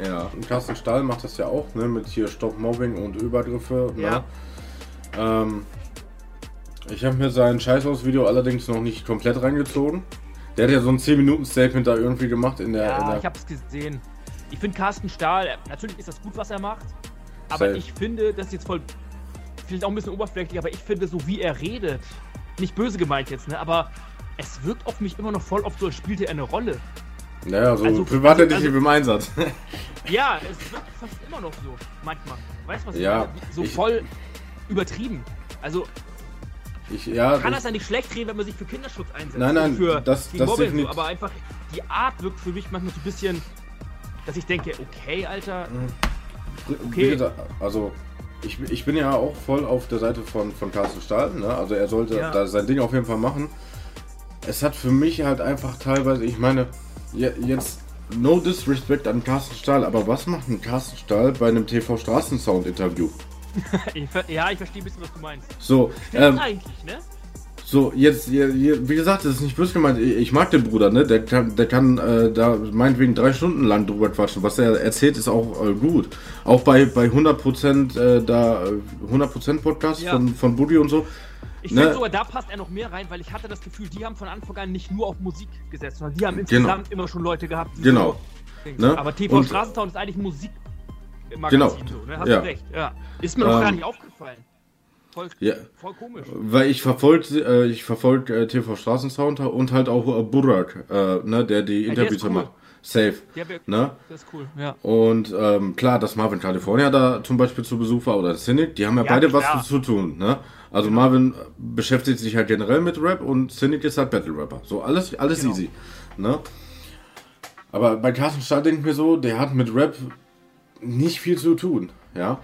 [SPEAKER 2] Ja, und Carsten Stahl macht das ja auch, ne, mit hier Stop Mobbing und Übergriffe.
[SPEAKER 3] Ja.
[SPEAKER 2] Ne? Ähm, ich habe mir sein Scheißhaus-Video allerdings noch nicht komplett reingezogen. Der hat ja so ein 10-Minuten-Statement da irgendwie gemacht in der. in
[SPEAKER 3] Ja,
[SPEAKER 2] der
[SPEAKER 3] ich hab's gesehen. Ich finde Carsten Stahl, er- natürlich ist das gut, was er macht, aber
[SPEAKER 2] Safe.
[SPEAKER 3] ich finde, das ist jetzt voll, vielleicht auch ein bisschen oberflächlich, aber ich finde, so wie er redet, nicht böse gemeint jetzt, ne, aber es wirkt auf mich immer noch voll oft so, als spielte er eine Rolle.
[SPEAKER 2] naja, so
[SPEAKER 3] also-
[SPEAKER 2] Privatdetektiv
[SPEAKER 3] also-
[SPEAKER 2] im Einsatz.
[SPEAKER 3] Ja, es wirkt fast immer noch so, manchmal. Weißt du, was ich
[SPEAKER 2] Ja,
[SPEAKER 3] meine? So
[SPEAKER 2] ich-
[SPEAKER 3] voll übertrieben. Also,
[SPEAKER 2] Ich, ja,
[SPEAKER 3] kann das ja nicht schlecht reden, wenn man sich für Kinderschutz einsetzt.
[SPEAKER 2] Nein, nein,
[SPEAKER 3] für
[SPEAKER 2] das- das
[SPEAKER 3] Mobbing so, aber einfach die Art wirkt für mich manchmal so ein bisschen, dass ich denke, okay, Alter,
[SPEAKER 2] Wie
[SPEAKER 3] Okay.
[SPEAKER 2] also ich, ich bin ja auch voll auf der Seite von, von Carsten Stahl. Ne? Also er sollte
[SPEAKER 3] Ja.
[SPEAKER 2] da sein Ding auf jeden Fall machen. Es hat für mich halt einfach teilweise, ich meine, je- jetzt no disrespect an Carsten Stahl, aber was macht ein Carsten Stahl bei einem TV Straßensound Interview?
[SPEAKER 3] ich, ja, ich verstehe ein bisschen, was du meinst.
[SPEAKER 2] So,
[SPEAKER 3] Stimmt
[SPEAKER 2] ähm,
[SPEAKER 3] eigentlich, ne?
[SPEAKER 2] so jetzt, je- je- wie gesagt, das ist nicht böse gemeint. Ich mag den Bruder, ne? Der kann, der kann äh, da meinetwegen drei Stunden lang drüber quatschen. Was er erzählt, ist auch äh, gut. Auch bei, bei 100% äh, da äh, 100% Podcast
[SPEAKER 3] Ja.
[SPEAKER 2] von, von Buddy und so.
[SPEAKER 3] Ich
[SPEAKER 2] Ne?
[SPEAKER 3] finde sogar, da passt er noch mehr rein, weil ich hatte das Gefühl, die haben von Anfang an nicht nur auf Musik gesetzt, sondern die haben
[SPEAKER 2] Genau.
[SPEAKER 3] insgesamt immer schon Leute gehabt. die
[SPEAKER 2] Genau.
[SPEAKER 3] so-
[SPEAKER 2] Ne?
[SPEAKER 3] Aber TV
[SPEAKER 2] Und-
[SPEAKER 3] Straßentown ist eigentlich Musik.
[SPEAKER 2] Genau.
[SPEAKER 3] So, ne? Hast
[SPEAKER 2] Ja.
[SPEAKER 3] du recht. Ja. Ist mir
[SPEAKER 2] Ähm,
[SPEAKER 3] gar nicht aufgefallen. Voll,
[SPEAKER 2] Ja.
[SPEAKER 3] voll komisch.
[SPEAKER 2] Weil ich verfolge äh, ich verfolg, äh, TV Straßensound und halt auch äh, Burak, äh, ne, der die
[SPEAKER 3] der
[SPEAKER 2] Interviews
[SPEAKER 3] cool.
[SPEAKER 2] macht. Safe.
[SPEAKER 3] Wär,
[SPEAKER 2] Ne?
[SPEAKER 3] Das ist cool, ja.
[SPEAKER 2] Und ähm, klar, dass Marvin California da zum Beispiel zu Besuch war oder Cynic, die haben ja,
[SPEAKER 3] Ja,
[SPEAKER 2] beide
[SPEAKER 3] klar.
[SPEAKER 2] was zu tun. Ne? Also Marvin beschäftigt sich halt generell mit Rap und Cynic ist halt Battle Rapper. So alles, alles
[SPEAKER 3] Genau.
[SPEAKER 2] easy. Ne? Aber bei Carsten Stahl denke ich mir so, der hat mit Rap nicht viel zu tun. Ja.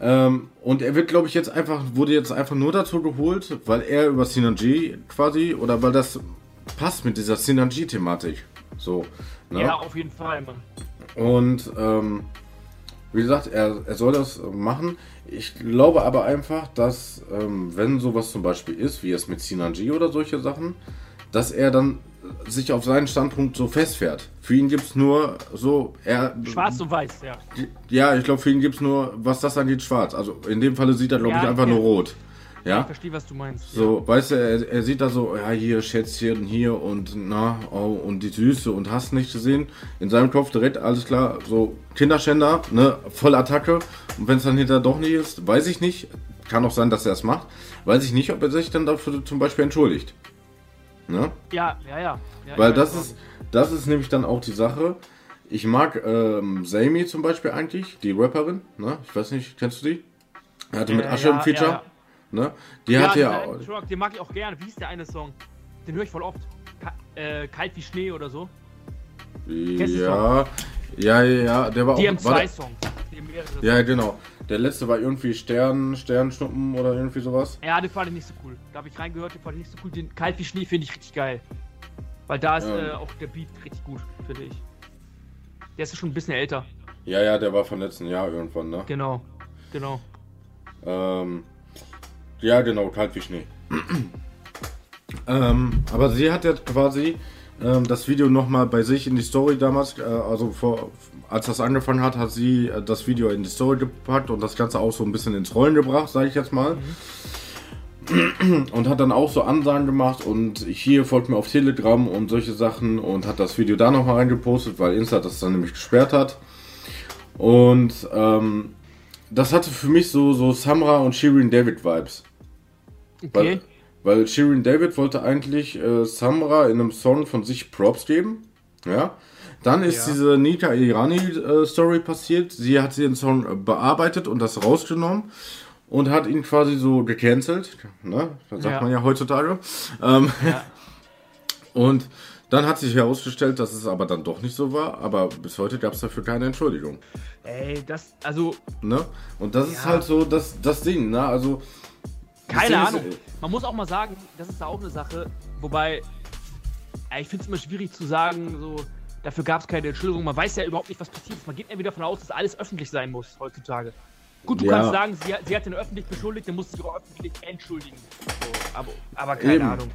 [SPEAKER 2] Ähm, und er wird, glaube ich, jetzt einfach, wurde jetzt einfach nur dazu geholt, weil er über Synergy quasi, oder weil das passt mit dieser Synergy-Thematik. So.
[SPEAKER 3] Ne? Ja, auf jeden Fall, Mann.
[SPEAKER 2] Und ähm, wie gesagt, er, er soll das machen. Ich glaube aber einfach, dass ähm, wenn sowas zum Beispiel ist, wie es mit Synergy oder solche Sachen, dass er dann sich auf seinen Standpunkt so festfährt. Für ihn gibt es nur so. Er,
[SPEAKER 3] schwarz und weiß, ja.
[SPEAKER 2] Ja, ich glaube, für ihn gibt es nur, was das angeht, schwarz. Also in dem Falle sieht er, glaube ja, ich, einfach okay. nur rot. Ja?
[SPEAKER 3] Ich verstehe, was du meinst.
[SPEAKER 2] So, ja. weißt du, er, er, sieht da so, ja, hier Schätzchen, hier und na, oh, und die Süße und hast nicht gesehen. In seinem Kopf direkt, alles klar, so Kinderschänder, ne, voll Attacke. Und wenn es dann hinterher doch nicht ist, weiß ich nicht. Kann auch sein, dass er es macht. Weiß ich nicht, ob er sich dann dafür zum Beispiel entschuldigt.
[SPEAKER 3] Ne? Ja, ja, ja. ja
[SPEAKER 2] Weil das ist, das ist nämlich dann auch die Sache. Ich mag ähm, Sammy zum Beispiel eigentlich, die Rapperin. Ne? Ich weiß nicht, kennst du die? Er hatte äh, mit Asche ja, ein Feature. Ja,
[SPEAKER 3] Ne? Die ja, hat ja auch. Truck, den mag ich auch gerne. Wie ist der eine Song? Den höre ich voll oft. Ka äh, Kalt wie Schnee oder so.
[SPEAKER 2] Ja, ja, ja, der war
[SPEAKER 3] die auch. Die haben zwei Songs.
[SPEAKER 2] Ja, genau. Der letzte war irgendwie Stern, Sternschnuppen oder irgendwie sowas.
[SPEAKER 3] Ja, den fand ich nicht so cool. Da habe ich reingehört, den fand ich nicht so cool. Den Kalt wie Schnee finde ich richtig geil. Weil da ist ähm. äh, auch der Beat richtig gut, finde ich. Der ist schon ein bisschen älter.
[SPEAKER 2] Ja, ja, der war von letzten Jahr irgendwann, ne?
[SPEAKER 3] Genau, genau.
[SPEAKER 2] Ähm, ja, genau, kalt wie Schnee. ähm, aber sie hat jetzt quasi ähm, das Video nochmal bei sich in die Story damals, äh, also vor, als das angefangen hat, hat sie äh, das Video in die Story gepackt und das Ganze auch so ein bisschen ins Rollen gebracht, sage ich jetzt mal. Mhm. Und hat dann auch so Ansagen gemacht und hier folgt mir auf Telegram und solche Sachen und hat das Video da nochmal reingepostet, weil Insta das dann nämlich gesperrt hat. Und ähm, das hatte für mich so, so Samra und Shirin David Vibes. Okay. Weil, weil Shirin David wollte eigentlich äh, Samra in einem Song von sich Props geben. Ja. Dann ist ja. diese Nika Irani äh, Story passiert. Sie hat den Song äh, bearbeitet und das rausgenommen und hat ihn quasi so gecancelt. Ne? Das sagt ja. man ja heutzutage. Ähm, ja. Und dann hat sich herausgestellt, dass es aber dann doch nicht so war, aber bis heute gab es dafür keine Entschuldigung.
[SPEAKER 3] Ey, das, also.
[SPEAKER 2] Ne? Und das ja. ist halt so das, das Ding, ne? Also.
[SPEAKER 3] Keine Ahnung. Ist, Man muss auch mal sagen, das ist da auch eine Sache, wobei, ich finde es immer schwierig zu sagen, so, dafür gab es keine Entschuldigung. Man weiß ja überhaupt nicht, was passiert ist. Man geht ja wieder davon aus, dass alles öffentlich sein muss heutzutage. Gut, du ja. kannst sagen, sie, sie hat den öffentlich beschuldigt, dann muss sich auch öffentlich entschuldigen. So, aber, aber keine Eben. Ahnung.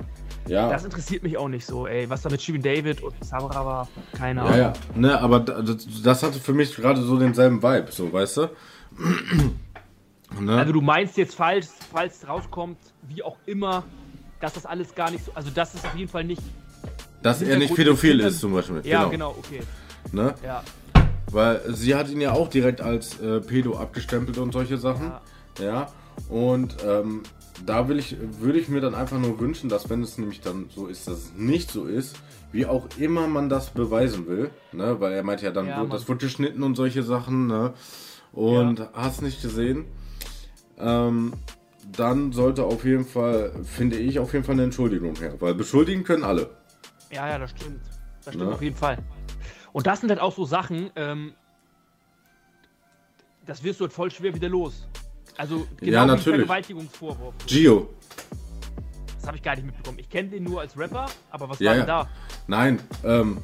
[SPEAKER 3] Ja. Das interessiert mich auch nicht so, ey. Was da mit Steven David und Sabra war, keine Ahnung. Ja, ja.
[SPEAKER 2] Ne, aber das, das hatte für mich gerade so denselben Vibe, so, weißt du?
[SPEAKER 3] ne? Also du meinst jetzt, falls, falls rauskommt, wie auch immer, dass das alles gar nicht so, also das ist auf jeden Fall nicht...
[SPEAKER 2] Dass er nicht pädophil ist, zum Beispiel.
[SPEAKER 3] Ja, genau, genau okay.
[SPEAKER 2] Ne? Ja. Weil sie hat ihn ja auch direkt als äh, Pedo abgestempelt und solche Sachen. Ja. ja. Und ähm, da will ich, würde ich mir dann einfach nur wünschen, dass wenn es nämlich dann so ist, dass es nicht so ist, wie auch immer man das beweisen will, ne? weil er meint ja dann, ja, das wird geschnitten und solche Sachen, ne? und ja. hast nicht gesehen, ähm, dann sollte auf jeden Fall, finde ich, auf jeden Fall eine Entschuldigung her, weil beschuldigen können alle.
[SPEAKER 3] Ja, ja, das stimmt. Das stimmt ne? auf jeden Fall. Und das sind halt auch so Sachen, ähm, das wirst du halt voll schwer wieder los. Also
[SPEAKER 2] genau ja, natürlich.
[SPEAKER 3] Vergewaltigungsvorwurf.
[SPEAKER 2] Gio.
[SPEAKER 3] Das habe ich gar nicht mitbekommen. Ich kenne den nur als Rapper, aber was ja, war denn da?
[SPEAKER 2] Nein, ähm,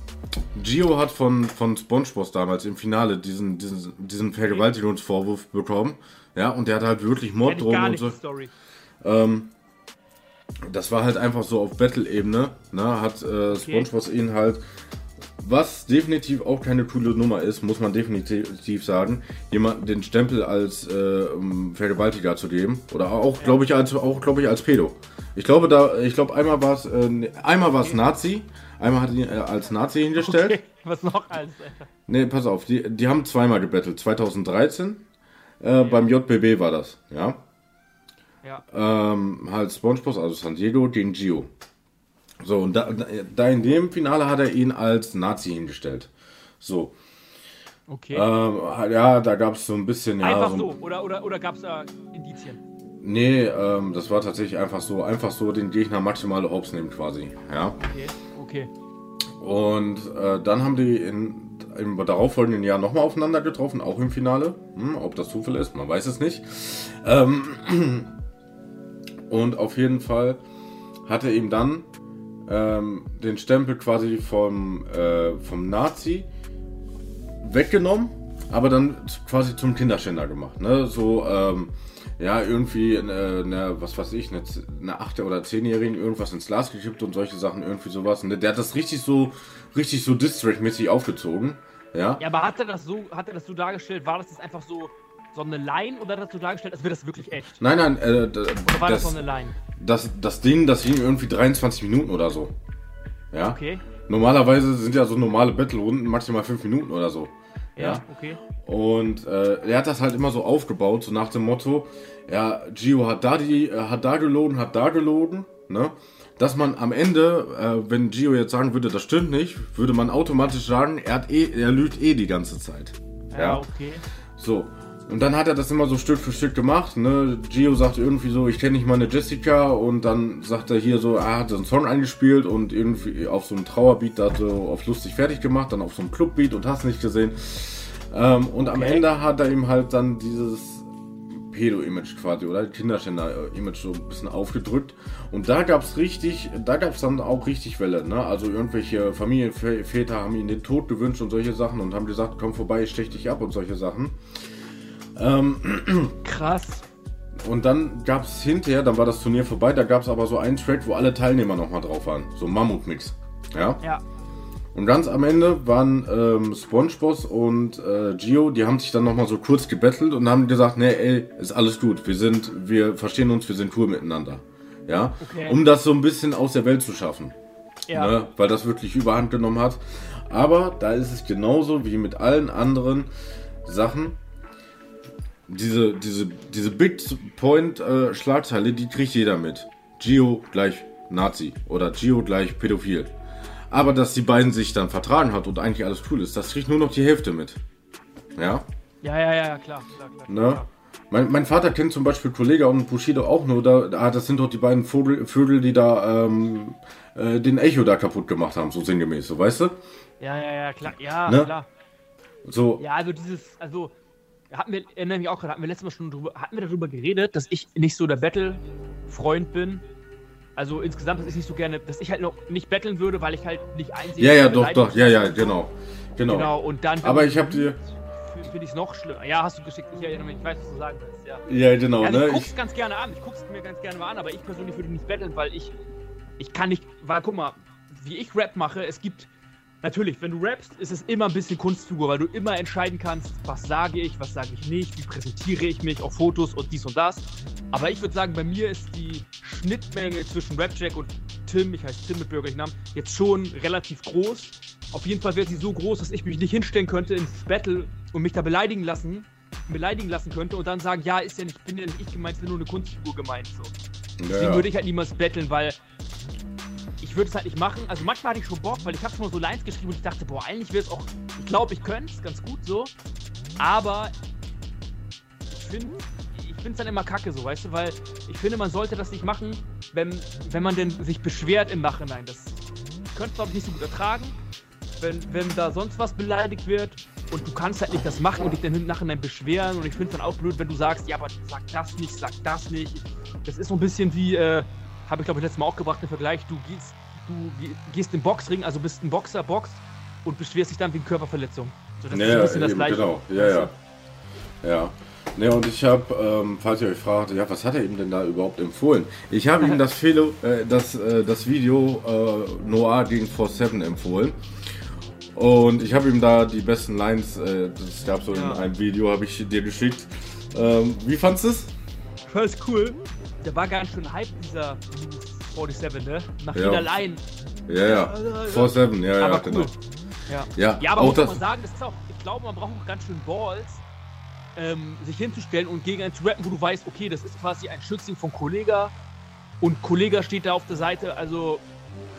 [SPEAKER 2] Gio hat von, von SpongeBob damals im Finale diesen, diesen, diesen Vergewaltigungsvorwurf bekommen. Ja, und der hat halt wirklich Morddrohungen und so. Story. Ähm, das war halt einfach so auf Battle-Ebene. Ne? Hat äh, SpongeBob okay. ihn halt was definitiv auch keine coole Nummer ist, muss man definitiv sagen, jemanden den Stempel als äh, Vergewaltiger zu geben. Oder auch, glaube ich, als auch glaube ich als Pedo. Ich glaube da, ich glaube einmal war es äh, einmal war es Nazi, einmal hat ihn äh, als Nazi hingestellt. Okay.
[SPEAKER 3] Was noch als?
[SPEAKER 2] Ne, pass auf, die, die haben zweimal gebettelt. 2013 äh, ja. beim JBB war das, ja. Ja. Ähm, halt SpongeBob, also San Diego gegen Gio. So, und da, da, in dem Finale hat er ihn als Nazi hingestellt. So.
[SPEAKER 3] Okay.
[SPEAKER 2] Ähm, ja, da gab es so ein bisschen. Ja,
[SPEAKER 3] einfach so, oder, oder, oder gab es da Indizien?
[SPEAKER 2] Nee, ähm, das war tatsächlich einfach so, einfach so den Gegner maximale Hops nehmen quasi. Ja.
[SPEAKER 3] Okay, okay.
[SPEAKER 2] Und äh, dann haben die in, im darauffolgenden Jahr nochmal aufeinander getroffen, auch im Finale. Hm, ob das Zufall ist, man weiß es nicht. Ähm, und auf jeden Fall hat er ihm dann ähm, den Stempel quasi vom, äh, vom Nazi weggenommen, aber dann quasi zum Kinderschänder gemacht. Ne? So, ähm, ja, irgendwie eine, eine, was weiß ich, eine, eine 8- oder 10-Jährigen irgendwas ins Glas gekippt und solche Sachen, irgendwie sowas. Und der hat das richtig so, richtig so Distrack-mäßig aufgezogen. Ja.
[SPEAKER 3] Ja, aber hat er das so, hat er das so dargestellt, war das jetzt einfach so, so eine Line oder er so dargestellt, als wäre das wirklich echt?
[SPEAKER 2] Nein, nein, äh,
[SPEAKER 3] Oder war das,
[SPEAKER 2] das,
[SPEAKER 3] so eine Line?
[SPEAKER 2] das, das Ding, das ging irgendwie 23 Minuten oder so. Ja.
[SPEAKER 3] Okay.
[SPEAKER 2] Normalerweise sind ja so normale Battle-Runden maximal 5 Minuten oder so.
[SPEAKER 3] Ja,
[SPEAKER 2] Ja.
[SPEAKER 3] okay.
[SPEAKER 2] Und äh, er hat das halt immer so aufgebaut, so nach dem Motto, ja, Gio hat da die, äh, hat da gelogen, hat da gelogen, ne? Dass man am Ende, äh, wenn Gio jetzt sagen würde, das stimmt nicht, würde man automatisch sagen, er hat eh, er lügt eh die ganze Zeit.
[SPEAKER 3] Ja,
[SPEAKER 2] Ja.
[SPEAKER 3] okay.
[SPEAKER 2] So. Und dann hat er das immer so Stück für Stück gemacht. Ne? Gio sagt irgendwie so, ich kenne nicht meine Jessica. Und dann sagt er hier so, er hat so einen Song eingespielt und irgendwie auf so einem Trauerbeat da so auf lustig fertig gemacht, dann auf so einem Clubbeat und hast nicht gesehen. Ähm, und am
[SPEAKER 3] Okay.
[SPEAKER 2] Ende hat er ihm halt dann dieses Pedo-Image quasi oder Kinderschänder-Image so ein bisschen aufgedrückt. Und da gab's richtig, da gab's dann auch richtig Welle, ne? Also irgendwelche Familienväter haben ihn den Tod gewünscht und solche Sachen und haben gesagt, komm vorbei, ich stech dich ab und solche Sachen.
[SPEAKER 3] Krass.
[SPEAKER 2] Und dann gab's hinterher, dann war das Turnier vorbei, da gab's aber so einen Track, wo alle Teilnehmer nochmal drauf waren. So ein Mammutmix. Ja?
[SPEAKER 3] Ja.
[SPEAKER 2] Und ganz am Ende waren ähm, SpongeBob und äh, Gio, die haben sich dann nochmal so kurz gebettelt und haben gesagt, nee, ey, ist alles gut, wir sind, wir verstehen uns, wir sind cool miteinander. Ja,
[SPEAKER 3] Okay.
[SPEAKER 2] um das so ein bisschen aus der Welt zu schaffen.
[SPEAKER 3] Ja.
[SPEAKER 2] Ne? Weil das wirklich überhand genommen hat. Aber da ist es genauso wie mit allen anderen Sachen. Diese, diese, diese Big Point äh, Schlagzeile, die kriegt jeder mit. Gio gleich Nazi oder Gio gleich Pädophil. Aber dass die beiden sich dann vertragen hat und eigentlich alles cool ist, das kriegt nur noch die Hälfte mit. Ja,
[SPEAKER 3] Ja, ja, ja, klar, klar, klar.
[SPEAKER 2] ne?
[SPEAKER 3] klar.
[SPEAKER 2] Mein, mein Vater kennt zum Beispiel Kollega und Bushido auch nur. Da, da, das sind doch die beiden Vogel, Vögel, die da ähm, äh, den Echo da kaputt gemacht haben, so sinngemäß, so weißt du?
[SPEAKER 3] Ja, ja, ja, klar. Ja,
[SPEAKER 2] Ne?
[SPEAKER 3] klar.
[SPEAKER 2] So,
[SPEAKER 3] Ja, also dieses, also hatten wir, erinnere mich auch gerade, hatten wir letztes Mal schon drüber, hatten wir darüber geredet, dass ich nicht so der Battle-Freund bin. Also insgesamt, dass ich nicht so gerne, dass ich halt noch nicht battlen würde, weil ich halt nicht einsehe.
[SPEAKER 2] ja, ja, doch, doch, ja, ja, genau. Genau.
[SPEAKER 3] Genau, und dann.
[SPEAKER 2] Aber ich hab dir-
[SPEAKER 3] Finde ich es noch schlimmer. Ja, hast du geschickt, ich erinnere mich, ich weiß, was du sagen willst, ja.
[SPEAKER 2] Ja, genau,
[SPEAKER 3] Also ich
[SPEAKER 2] ne?
[SPEAKER 3] guck's
[SPEAKER 2] Ich,
[SPEAKER 3] ganz gerne an, ich guck's mir ganz gerne mal an, aber ich persönlich würde nicht battlen, weil ich, ich kann nicht, weil guck mal, wie ich Rap mache, es gibt, natürlich, wenn du rappst, ist es immer ein bisschen Kunstfigur, weil du immer entscheiden kannst, was sage ich, was sage ich nicht, wie präsentiere ich mich auf Fotos und dies und das. Aber ich würde sagen, bei mir ist die Schnittmenge zwischen Rapjack und Tim, ich heiße Tim mit bürgerlichen Namen, jetzt schon relativ groß. Auf jeden Fall wäre sie so groß, dass ich mich nicht hinstellen könnte ins Battle und mich da beleidigen lassen, beleidigen lassen könnte und dann sagen, ja, ist ja nicht, bin ja nicht ich gemeint, ist ja nur eine Kunstfigur gemeint. So. Deswegen
[SPEAKER 2] ja,
[SPEAKER 3] würde ich halt niemals battlen, weil ich würde es halt nicht machen. Also manchmal hatte ich schon Bock, weil ich habe schon mal so Lines geschrieben und ich dachte, boah, eigentlich wäre es auch, ich glaube, ich könnte es ganz gut so, aber ich finde ich es dann immer kacke so, weißt du, weil ich finde, man sollte das nicht machen, wenn, wenn man denn sich beschwert im Nachhinein. Das könnte glaube ich nicht so gut ertragen, wenn, wenn da sonst was beleidigt wird und du kannst halt nicht das machen und dich dann im Nachhinein beschweren und ich finde es dann auch blöd, wenn du sagst, ja, aber sag das nicht, sag das nicht. Das ist so ein bisschen wie, äh, habe ich glaube ich letztes Mal auch gebracht, den Vergleich, du gehst, du ge- gehst im Boxring, also bist ein Boxer, boxt und beschwerst dich dann wegen Körperverletzung. So, das ist
[SPEAKER 2] ja,
[SPEAKER 3] ein bisschen das Gleiche.
[SPEAKER 2] genau. Ja, ja. Ja. Ne, und ich habe, ähm, falls ihr euch fragt, ja, was hat er ihm denn da überhaupt empfohlen? Ich habe ihm das, Felo, äh, das, äh, das Video äh, Noir gegen 4-7 empfohlen. Und ich habe ihm da die besten Lines, äh, das gab so
[SPEAKER 3] Ja.
[SPEAKER 2] in einem Video, habe ich dir geschickt. Ähm, wie fandest du es?
[SPEAKER 3] Ich fand's cool. Der war ganz schön hype, dieser 47, ne? Nach
[SPEAKER 2] Ja.
[SPEAKER 3] jeder Line.
[SPEAKER 2] Ja, ja.
[SPEAKER 3] Ja, ja, ja.
[SPEAKER 2] 4-7, ja, ja,
[SPEAKER 3] Aber
[SPEAKER 2] genau.
[SPEAKER 3] cool. Ja.
[SPEAKER 2] Ja,
[SPEAKER 3] Ja, aber
[SPEAKER 2] auch
[SPEAKER 3] muss
[SPEAKER 2] das.
[SPEAKER 3] man sagen, das ist auch, ich glaube, man braucht auch ganz schön Balls, ähm, sich hinzustellen und gegen einen zu rappen, wo du weißt, okay, das ist quasi ein Schützling von Kollega und Kollega steht da auf der Seite, also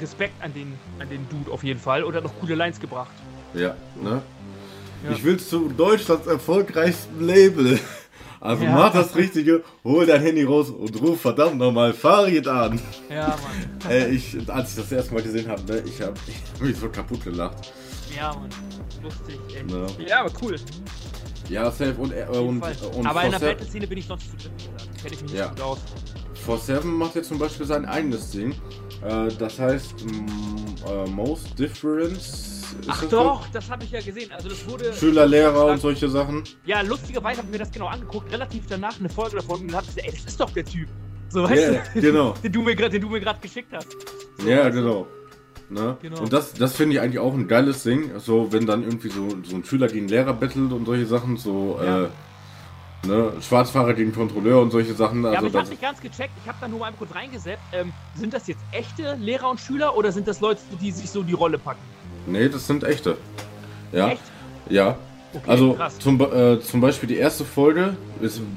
[SPEAKER 3] Respekt an den, an den Dude auf jeden Fall und hat noch coole Lines gebracht.
[SPEAKER 2] Ja, ne?
[SPEAKER 3] Ja.
[SPEAKER 2] Ich will zu Deutschlands erfolgreichsten Label. Also
[SPEAKER 3] Ja.
[SPEAKER 2] mach das Richtige, hol dein Handy raus und ruf verdammt nochmal Farid an.
[SPEAKER 3] Ja, Mann.
[SPEAKER 2] Ey, ich, als ich das erste Mal gesehen habe, ne, ich habe hab mich so kaputt gelacht.
[SPEAKER 3] Ja, Mann. Lustig, ey.
[SPEAKER 2] Ja.
[SPEAKER 3] Ja, aber cool.
[SPEAKER 2] Ja, safe und, äh, und, und
[SPEAKER 3] aber in der Battle-Szene bin ich noch nicht so drin. Da kenne ich mich nicht
[SPEAKER 2] Ja.
[SPEAKER 3] gut aus.
[SPEAKER 2] For Seven macht jetzt zum Beispiel sein eigenes Ding. Äh, das heißt mm, äh, Most Difference.
[SPEAKER 3] Ach doch, das habe ich ja gesehen. Also das wurde.
[SPEAKER 2] Schüler, Lehrer und solche Sachen.
[SPEAKER 3] Ja, lustigerweise habe ich mir das genau angeguckt, relativ danach eine Folge davon und hab gesagt, ey, das ist doch der Typ. So, weißt
[SPEAKER 2] Ja,
[SPEAKER 3] du?
[SPEAKER 2] genau.
[SPEAKER 3] Den du mir gerade, den du mir gerade geschickt hast. So,
[SPEAKER 2] Ja,
[SPEAKER 3] du?
[SPEAKER 2] genau. Ne?
[SPEAKER 3] Genau.
[SPEAKER 2] Und das, das finde ich eigentlich auch ein geiles Ding. So, wenn dann irgendwie so, so ein Schüler gegen Lehrer bettelt und solche Sachen, so
[SPEAKER 3] Ja.
[SPEAKER 2] äh, ne? Schwarzfahrer gegen Kontrolleur und solche Sachen.
[SPEAKER 3] Ja,
[SPEAKER 2] Also
[SPEAKER 3] aber ich habe nicht ganz gecheckt. Ich habe da nur mal kurz reingesetzt. Ähm, sind das jetzt echte Lehrer und Schüler oder sind das Leute, die sich so die Rolle packen?
[SPEAKER 2] Nee, das sind echte. Ja.
[SPEAKER 3] Echt?
[SPEAKER 2] Ja.
[SPEAKER 3] Okay,
[SPEAKER 2] Also
[SPEAKER 3] krass.
[SPEAKER 2] zum, äh, zum Beispiel die erste Folge,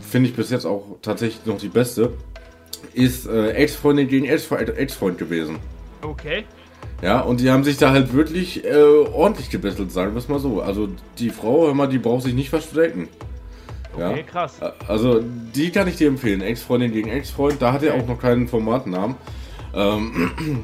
[SPEAKER 2] finde ich bis jetzt auch tatsächlich noch die beste, ist äh, Ex-Freundin gegen Ex-Fre- Ex-Freund gewesen.
[SPEAKER 3] Okay.
[SPEAKER 2] Ja, und die haben sich da halt wirklich äh, ordentlich gebettelt, sagen wir es mal so. Also die Frau, hör mal, die braucht sich nicht verstecken. Ja.
[SPEAKER 3] Okay, krass.
[SPEAKER 2] Ä- Also die kann ich dir empfehlen. Ex-Freundin gegen Ex-Freund, da hat er auch noch keinen Formatnamen. Ähm,